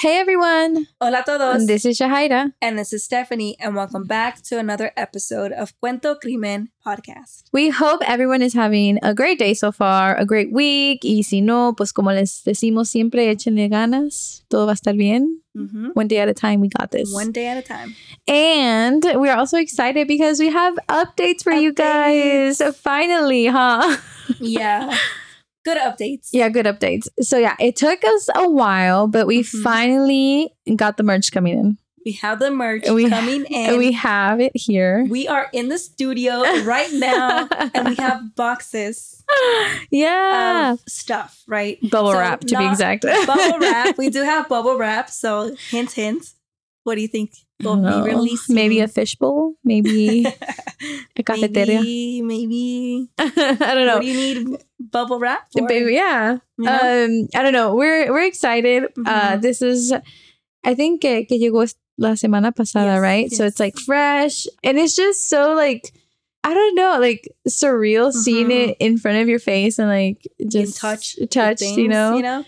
Hey everyone, Hola a todos. this is Shahida. and this is Stephanie, and welcome back to another episode of Cuento Crimen podcast. We hope everyone is having a great day so far, a great week. Y si no, pues como les decimos siempre, échenle ganas. Todo va a estar bien. Mhm. One day at a time, we got this. One day at a time. And we're also excited because we have updates for you guys. Finally, huh? Yeah. Good updates. yeah, good updates. So yeah, it took us a while, but we Mhm. finally got the merch coming in. We have the merch We- coming in. And we have it here. we are in the studio right now, and we have boxes yeah. of stuff, right? Bubble So wrap to be exact. bubble wrap. We do have bubble wrap. So, hint, hint. What do you think will be released? Maybe a fishbowl, maybe a cafeteria. maybe, maybe. I don't know. What do you need bubble wrap for? Baby, yeah. You know? Um, I don't know. We're we're excited. Uh, Mhm. this is, I think que, que llegó la semana pasada, Yes, right? So it's like fresh, and it's just so like I don't know, like surreal seeing Mhm. it in front of your face and like just touch, touched, things, you know. you know,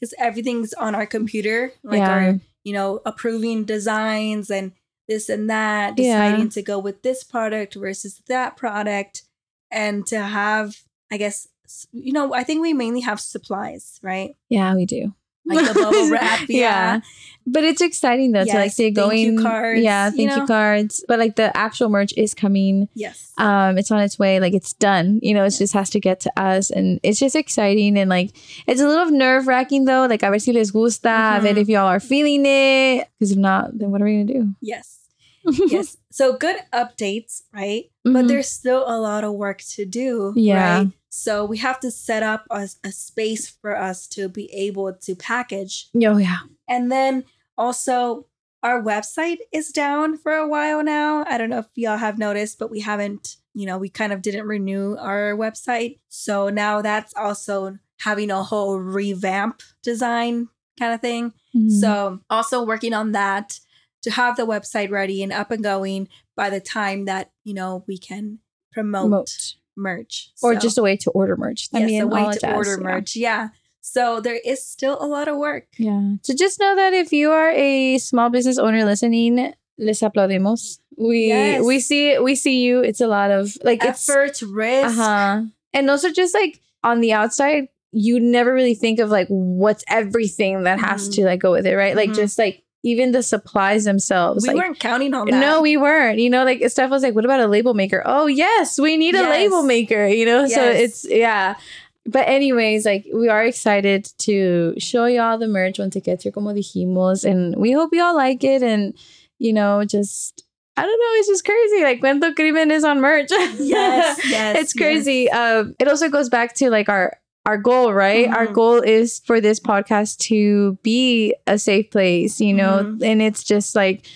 because everything's on our computer, like Yeah. our, you know, approving designs and this and that, Yeah. deciding to go with this product versus that product, and to have, I guess, you know, I think we mainly have supplies, right? Yeah, we do. Like the bubble wrap, yeah. But it's exciting though to like Yes, see it thank you going. cards, yeah, thank you, know? cards. But like the actual merch is coming. Yes. Um, it's on its way. Like it's done. You know, it just has to get to us, and it's just exciting and like it's a little nerve wracking though. Like a ver si les gusta, a ver Mhm. if y'all are feeling it. Because if not, then what are we gonna do? Yes. yes. So good updates, right? But Mhm. there's still a lot of work to do. Yeah. Right? So we have to set up a, a space for us to be able to package. Oh yeah. And then also, our website is down for a while now. I don't know if y'all have noticed, but we haven't, you know, we kind of didn't renew our website. So now that's also having a whole revamp design kind of thing. Mhm. So, also working on that to have the website ready and up and going by the time that, you know, we can promote, Promote. Merch. or So, just a way to order merch. yes, También a way to order yeah. merch. Yeah. So, there is still a lot of work. Yeah. So just know that if you are a small business owner listening, les aplaudimos. We Yes. we see we see you. It's a lot of like it's Effort, risk. uh-huh. And also just like on the outside, you never really think of like what's everything that has Mhm. to like go with it, right? Like Mhm. just like even the supplies themselves. We like, weren't counting on that. no, we weren't. You know, like Steph was like, "What about a label maker?" Oh, yes, we need a label maker. You know, so it's yeah. But anyways, like we are excited to show y'all the merch once it gets here, como dijimos, and we hope y'all like it. And you know, just I don't know, it's just crazy. Like Cuento Crimen is on merch. Yes, yes. it's crazy. Um, it also goes back to like our our goal, right? Our Mhm. goal is for this podcast to be a safe place, you know, Mhm. and it's just like.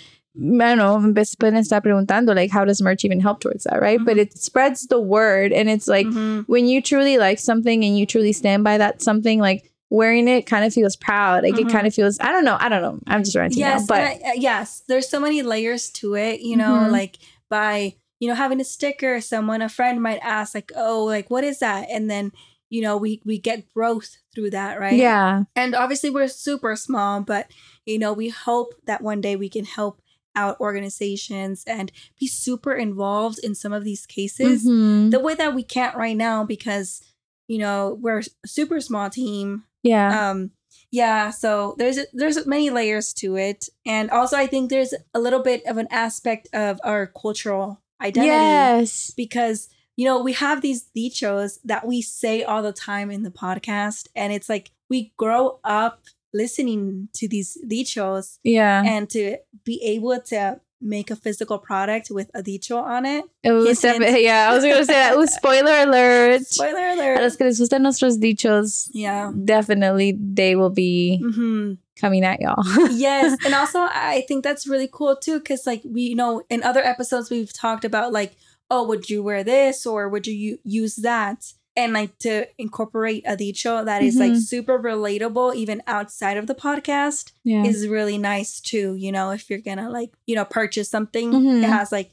I don't know, pueden estar preguntando, like, how does merch even help towards that, right? But Mhm. it spreads the word, and it's like Mhm. when you truly like something and you truly stand by that something, like wearing it kind of feels proud. Like Mhm. it kind of feels, I don't know, I don't know. I'm just ranting yes, now, but I- uh, yes, there's so many layers to it, you know, Mhm. like by, you know, having a sticker, someone, a friend might ask like, "Oh, like what is that?" And then, you know, we we get growth through that, right? yeah, And obviously we're super small, but you know, we hope that one day we can help out organizations and be super involved in some of these cases Mhm. the way that we can't right now because you know, we're a super small team. Yeah, um yeah so there's there's many layers to it. And also i think there's a little bit of an aspect of our cultural identity yes, because you know we have these dichos that we say all the time in the podcast and it's like we grow up listening to these dichos yeah. and to be able to make a physical product with a dicho on it It was Hint, hint. defi- yeah, I was gonna say that. Ooh, spoiler alert. spoiler A alert los que les gustan nuestros dichos, yeah definitely they will be hmm coming at y'all. yes and also i think that's really cool too because like we you know in other episodes we've talked about like oh would you wear this or would you use that and like to incorporate a dicho that is like Mhm. super relatable even outside of the podcast yeah. is really nice too you know if you're gonna like you know purchase something Mhm. it has like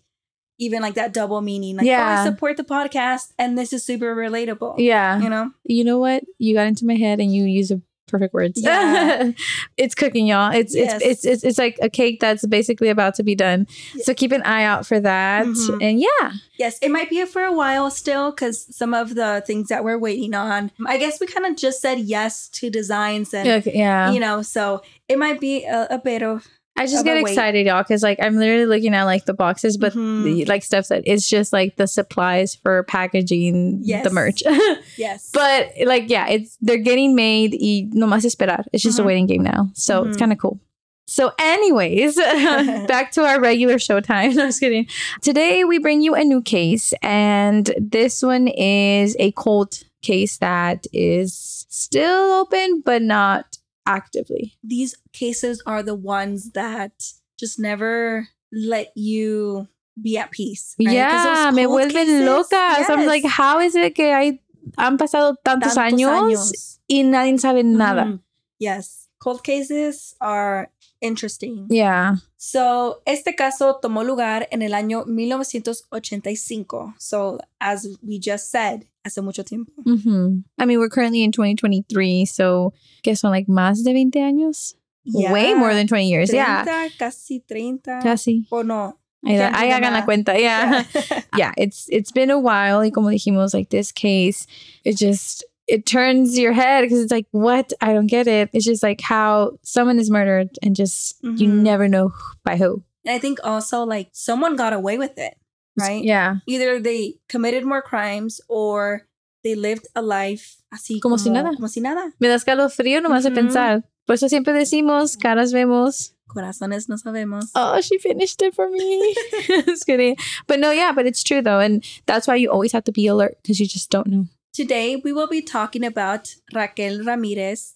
even like that double meaning like oh Yeah. i support the podcast and this is super relatable yeah. you know You know what? You got into my head and you use a perfect words. Yeah. it's cooking, y'all. It's, Yes. it's it's it's it's like a cake that's basically about to be done. So keep an eye out for that. Mhm. And yeah, Yes, it might be for a while still because some of the things that we're waiting on. I guess we kind of just said yes to designs and, okay, yeah. you know, so it might be a, a bit of, I just get a excited, y'all, because like I'm literally looking at like the boxes, but Mhm. the, like Steph said, it's just like the supplies for packaging Yes. the merch. yes. but like yeah, it's they're getting made y no más esperar. It's just a Mhm. waiting game now. So it's Mhm. kind of cool. So, anyways, back to our regular showtime. No, just kidding. Today we bring you a new case, and this one is a cold case that is still open, but not actively. these cases are the ones that just never let you be at peace. right? Yeah, me vuelven cases- loca. So I'm yes, like, how is it que hay, han pasado tantos, tantos años, años. y nadie sabe nada? Mhm. Yes, cold cases are interesting. Yeah. So, este caso tomó lugar en el año 1985. So, as we just said, hace mucho tiempo. hmm I mean, we're currently in 2023, so que son like más de 20 años? Way more than 20 years. 30, Yeah. casi 30. Casi. O no. Ahí, ahí hagan la cuenta. Yeah. Yeah. yeah, it's it's been a while. Y como dijimos, like this case, it just it turns your head because it's like, what? I don't get it. It's just like how someone is murdered and just you Mhm. never know by who. and I think also like someone got away with it, right? Yeah. Either they committed more crimes or they lived a life así Como si nada. Como si nada. Me da escalofrío nomás de Ujú. pensar. Por eso siempre decimos, caras vemos. Corazones no sabemos. Oh, she finished it for me. Just kidding. But no, yeah, but it's true though. And that's why you always have to be alert because you just don't know. Today, we will be talking about Raquel Ramirez,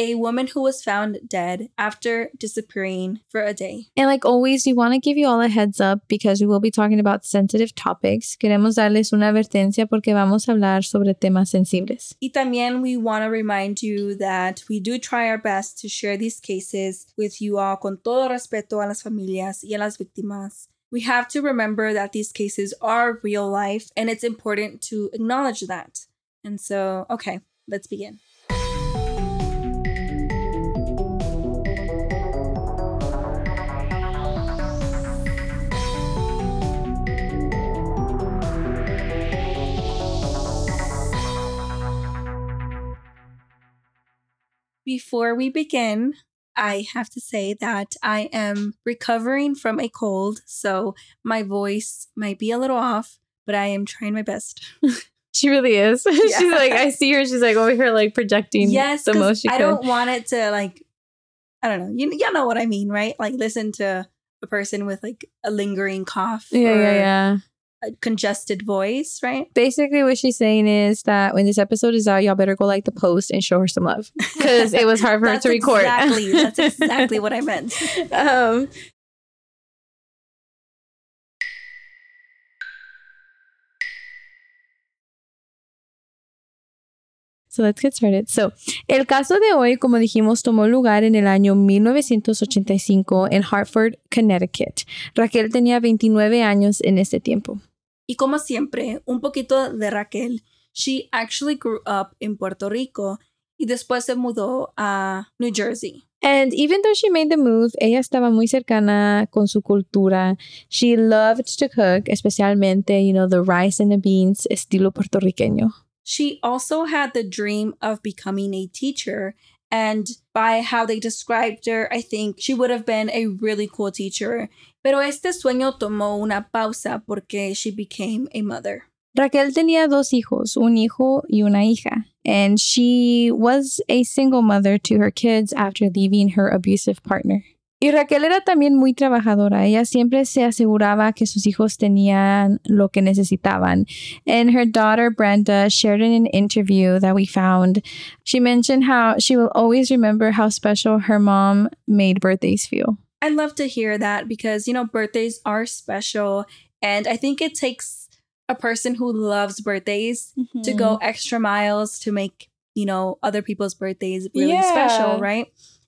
a woman who was found dead after disappearing for a day. And like always, we want to give you all a heads up because we will be talking about sensitive topics. Queremos darles una advertencia porque vamos a hablar sobre temas sensibles. Y también we want to remind you that we do try our best to share these cases with you all con todo respeto a las familias y a las víctimas. We have to remember that these cases are real life and it's important to acknowledge that. And so, okay, let's begin. Before we begin, I have to say that I am recovering from a cold, so my voice might be a little off, but I am trying my best. She really is. she's like, I see her. She's like over here, like projecting yes, the most she I could. don't want it to like, I don't know. You you know what I mean, right? Like listen to a person with like a lingering cough, yeah, or yeah, yeah. A congested voice, right? Basically, what she's saying is that when this episode is out, y'all better go like the post and show her some love because it was hard for her to record. Exactly, that's exactly what I meant. um, So let's get started. So, el caso de hoy, como dijimos, tomó lugar en el año 1985 en Hartford, Connecticut. Raquel tenía 29 años en este tiempo. Y como siempre, un poquito de Raquel. She actually grew up in Puerto Rico y después se mudó a New Jersey. And even though she made the move, ella estaba muy cercana con su cultura. She loved to cook, especialmente, you know, the rice and the beans estilo puertorriqueño. She also had the dream of becoming a teacher. And by how they described her, I think she would have been a really cool teacher. Pero este sueño tomó una pausa porque she became a mother. Raquel tenía dos hijos, un hijo y una hija. And she was a single mother to her kids after leaving her abusive partner. Y Raquel era también muy trabajadora. Ella siempre se aseguraba que sus hijos tenían lo que necesitaban. And her daughter Brenda shared in an interview that we found. She mentioned how she will always remember how special her mom made birthdays feel. I love to hear that because, you know, birthdays are special. And I think it takes a person who loves birthdays to go mm-hmm. extra miles to make, you know, other people's birthdays really Yeah. special, right?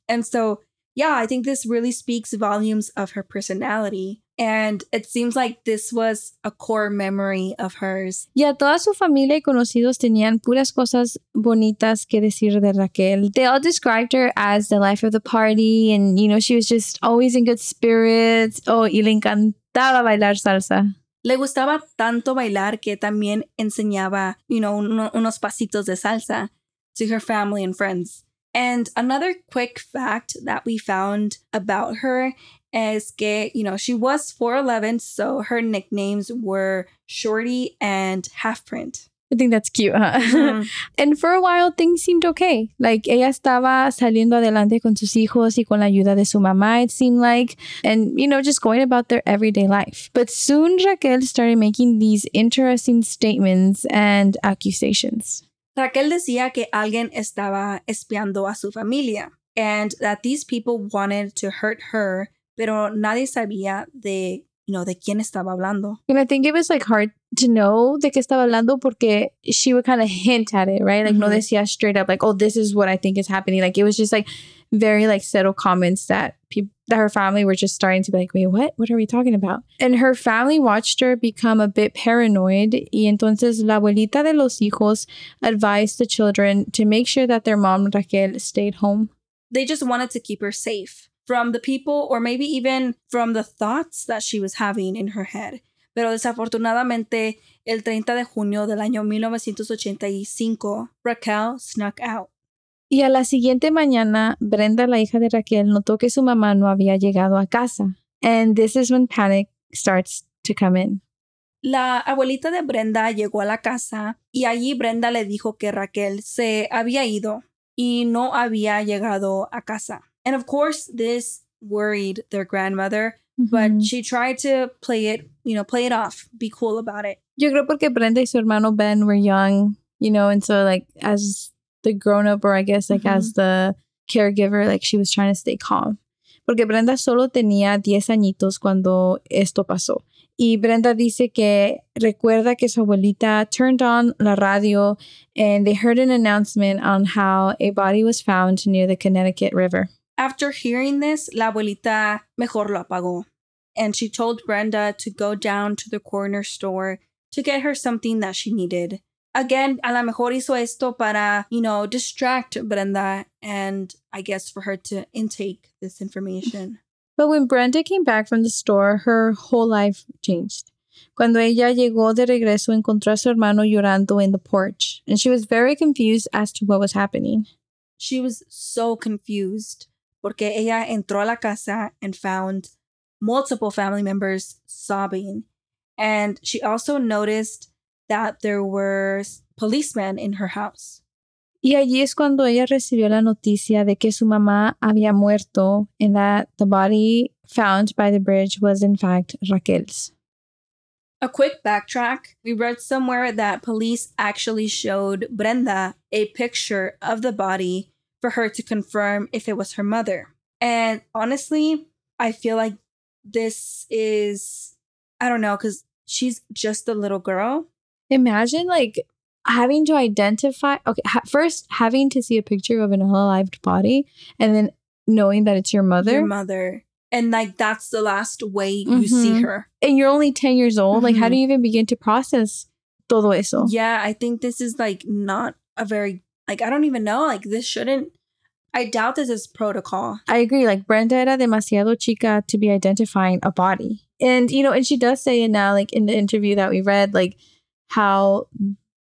And so, yeah, I think this really speaks volumes of her personality. And it seems like this was a core memory of hers. Yeah, toda su familia y conocidos tenían puras cosas bonitas que decir de Raquel. They all described her as the life of the party and, you know, she was just always in good spirits. Oh, y le encantaba bailar salsa. Le gustaba tanto bailar que también enseñaba, you know, uno, unos pasitos de salsa to her family and friends. And another quick fact that we found about her is que, you know, she was 4'11, so her nicknames were Shorty and Half Pint. I think that's cute, huh? Mhm. And for a while, things seemed okay. Like, ella estaba saliendo adelante con sus hijos y con la ayuda de su mamá, it seemed like, and, you know, just going about their everyday life. But soon Raquel started making these interesting statements and accusations. Raquel decía que alguien estaba espiando a su familia and that these people wanted to hurt her, pero nadie sabía de, you know, de quién estaba hablando. And I think it was like hard to know de qué estaba hablando porque she would kind of hint at it, right? Like, no Mhm. decía straight up, like, oh, this is what I think is happening. Like, it was just like very like subtle comments that people that her family were just starting to be like, wait, what? What are we talking about? And her family watched her become a bit paranoid. Y entonces la abuelita de los hijos advised the children to make sure that their mom Raquel stayed home. They just wanted to keep her safe from the people or maybe even from the thoughts that she was having in her head. Pero desafortunadamente, el 30 de junio del año 1985, Raquel snuck out. Y a la siguiente mañana, Brenda, la hija de Raquel, notó que su mamá no había llegado a casa. And this is when panic starts to come in. La abuelita de Brenda llegó a la casa y allí Brenda le dijo que Raquel se había ido y no había llegado a casa. And of course, this worried their grandmother, but she tried to play it, you know, play it off, be cool about it. Yo creo porque Brenda y su hermano Ben were young, you know, and so like as the grown up, or I guess like as the caregiver, like she was trying to stay calm. Porque Brenda solo tenía 10 añitos cuando esto pasó. Y Brenda dice que recuerda que su abuelita turned on la radio and they heard an announcement on how a body was found near the Connecticut River. After hearing this, la abuelita mejor lo apagó. And she told Brenda to go down to the corner store to get her something that she needed. Again, a lo mejor hizo esto para, you know, distract Brenda and I guess for her to intake this information. But when Brenda came back from the store, her whole life changed. Cuando ella llegó de regreso, encontró a su hermano llorando in the porch, and she was very confused as to what was happening. She was so confused porque ella entró a la casa and found multiple family members sobbing. And she also noticed that there were policemen in her house. Y allí es cuando ella recibió la noticia de que su mamá había muerto and that the body found by the bridge was in fact Raquel's. A quick backtrack. We read somewhere that police actually showed Brenda a picture of the body for her to confirm if it was her mother. And honestly, I feel like this is, I don't know, because she's just a little girl. Imagine like having to identify, okay, ha- first having to see a picture of an unalived body and then knowing that it's your mother. Your mother. And like that's the last way you see Mhm. her. and you're only 10 years old like how Mhm. do you even begin to process todo eso Yeah, I think this is like not a very, like, I don't even know. Like, this shouldn't, I doubt this is protocol. i agree like brenda era demasiado chica to be identifying a body and you know and she does say it now like in the interview that we read like how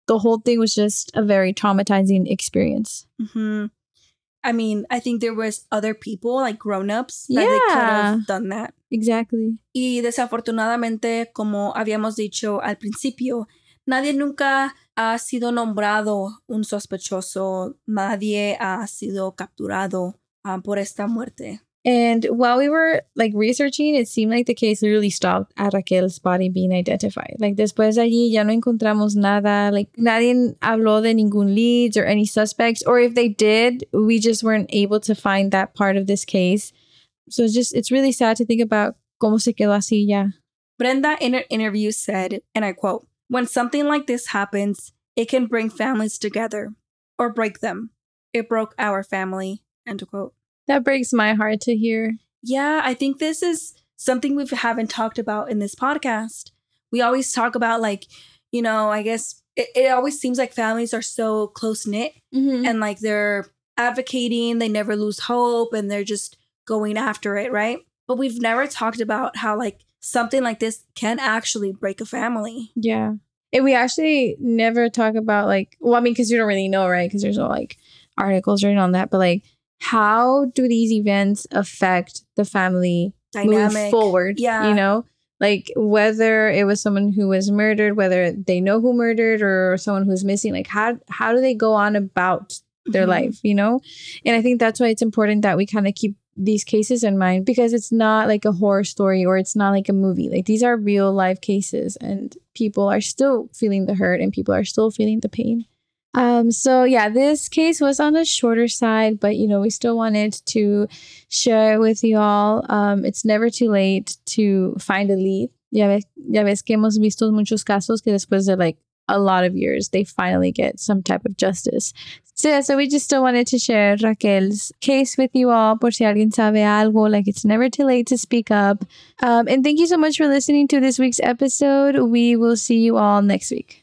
the whole thing was just a very traumatizing experience hmm I mean, I think there was other people, like grown-ups, that they could have done that. exactly Y desafortunadamente, como habíamos dicho al principio, nadie nunca ha sido nombrado un sospechoso, nadie ha sido capturado ah, por esta muerte. and while we were like researching it seemed like the case literally stopped at raquel's body being identified. Like después de allí ya no encontramos nada like nadie habló de ningún leads or any suspects or if they did we just weren't able to find that part of this case. So it's just it's really sad to think about cómo se quedó así ya. Brenda in an interview said, and I quote, When something like this happens, it can bring families together or break them. It broke our family. End quote. that breaks my heart to hear Yeah, I think this is something we haven't talked about in this podcast. We always talk about like, you know, I guess it, it always seems like families are so close knit Mhm. and like they're advocating, they never lose hope and they're just going after it, right? But we've never talked about how like something like this can actually break a family. Yeah. And we actually never talk about like, well, I mean, because you don't really know, right? Because there's no like articles written on that, but like, how do these events affect the family Dynamic. forward? Yeah. You know, like whether it was someone who was murdered, whether they know who murdered or someone who's missing, like how how do they go on about their Mhm. life, you know? And I think that's why it's important that we kind of keep these cases in mind because it's not like a horror story or it's not like a movie. Like these are real life cases and people are still feeling the hurt and people are still feeling the pain. Um so yeah, this case was on the shorter side, but you know, we still wanted to share it with you all. Um it's never too late to find a lead. Ya ves, ya ves que hemos visto muchos casos que después de like a lot of years they finally get some type of justice. So yeah, so we just still wanted to share Raquel's case with you all por si alguien sabe algo. Like it's never too late to speak up. Um, and thank you so much for listening to this week's episode. We will see you all next week.